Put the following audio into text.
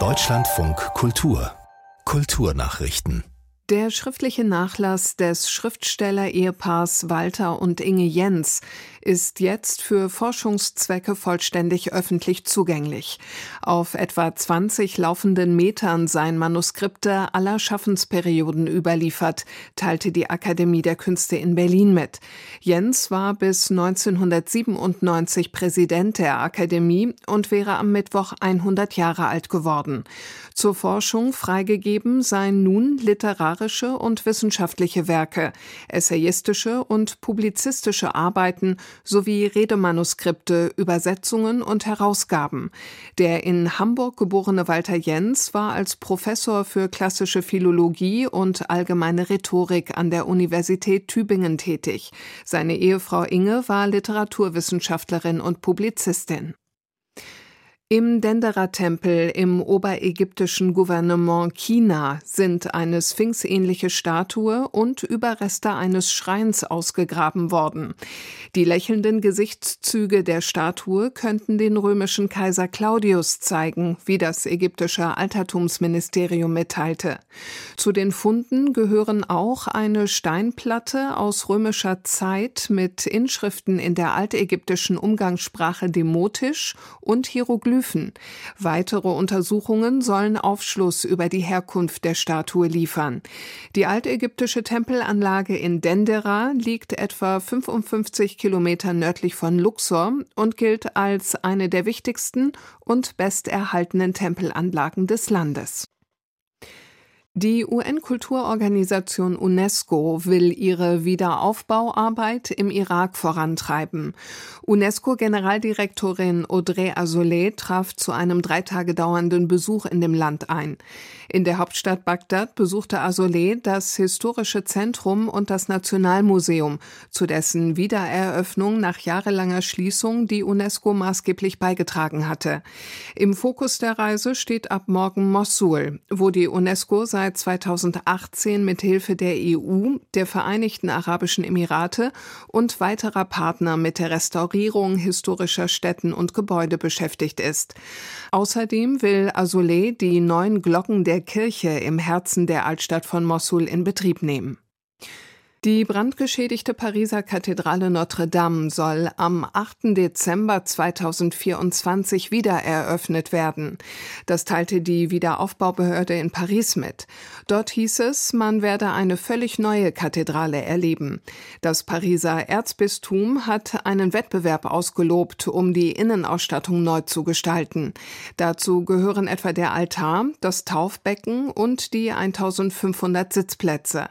Deutschlandfunk Kultur. Kulturnachrichten. Der schriftliche Nachlass des Schriftsteller-Ehepaars Walter und Inge Jens ist jetzt für Forschungszwecke vollständig öffentlich zugänglich. Auf etwa 20 laufenden Metern seien Manuskripte aller Schaffensperioden überliefert, teilte die Akademie der Künste in Berlin mit. Jens war bis 1997 Präsident der Akademie und wäre am Mittwoch 100 Jahre alt geworden. Zur Forschung freigegeben seien nun literarische und wissenschaftliche Werke, essayistische und publizistische Arbeiten sowie Redemanuskripte, Übersetzungen und Herausgaben. Der in Hamburg geborene Walter Jens war als Professor für klassische Philologie und allgemeine Rhetorik an der Universität Tübingen tätig. Seine Ehefrau Inge war Literaturwissenschaftlerin und Publizistin. Im Dendera-Tempel im oberägyptischen Gouvernement China sind eine sphinxähnliche Statue und Überreste eines Schreins ausgegraben worden. Die lächelnden Gesichtszüge der Statue könnten den römischen Kaiser Claudius zeigen, wie das ägyptische Altertumsministerium mitteilte. Zu den Funden gehören auch eine Steinplatte aus römischer Zeit mit Inschriften in der altägyptischen Umgangssprache Demotisch und Hieroglyphen Hieroglyphen. Weitere Untersuchungen sollen Aufschluss über die Herkunft der Statue liefern. Die altägyptische Tempelanlage in Dendera liegt etwa 55 Kilometer nördlich von Luxor und gilt als eine der wichtigsten und besterhaltenen Tempelanlagen des Landes. Die UN-Kulturorganisation UNESCO will ihre Wiederaufbauarbeit im Irak vorantreiben. UNESCO-Generaldirektorin Audrey Azoulay traf zu einem drei Tage dauernden Besuch in dem Land ein. In der Hauptstadt Bagdad besuchte Azoulay das historische Zentrum und das Nationalmuseum, zu dessen Wiedereröffnung nach jahrelanger Schließung die UNESCO maßgeblich beigetragen hatte. Im Fokus der Reise steht ab morgen Mossul, wo die UNESCO seit seit 2018 mit Hilfe der EU, der Vereinigten Arabischen Emirate und weiterer Partner mit der Restaurierung historischer Städten und Gebäude beschäftigt ist. Außerdem will Azoulay die neuen Glocken der Kirche im Herzen der Altstadt von Mossul in Betrieb nehmen. Die brandgeschädigte Pariser Kathedrale Notre Dame soll am 8. Dezember 2024 wieder eröffnet werden. Das teilte die Wiederaufbaubehörde in Paris mit. Dort hieß es, man werde eine völlig neue Kathedrale erleben. Das Pariser Erzbistum hat einen Wettbewerb ausgelobt, um die Innenausstattung neu zu gestalten. Dazu gehören etwa der Altar, das Taufbecken und die 1500 Sitzplätze.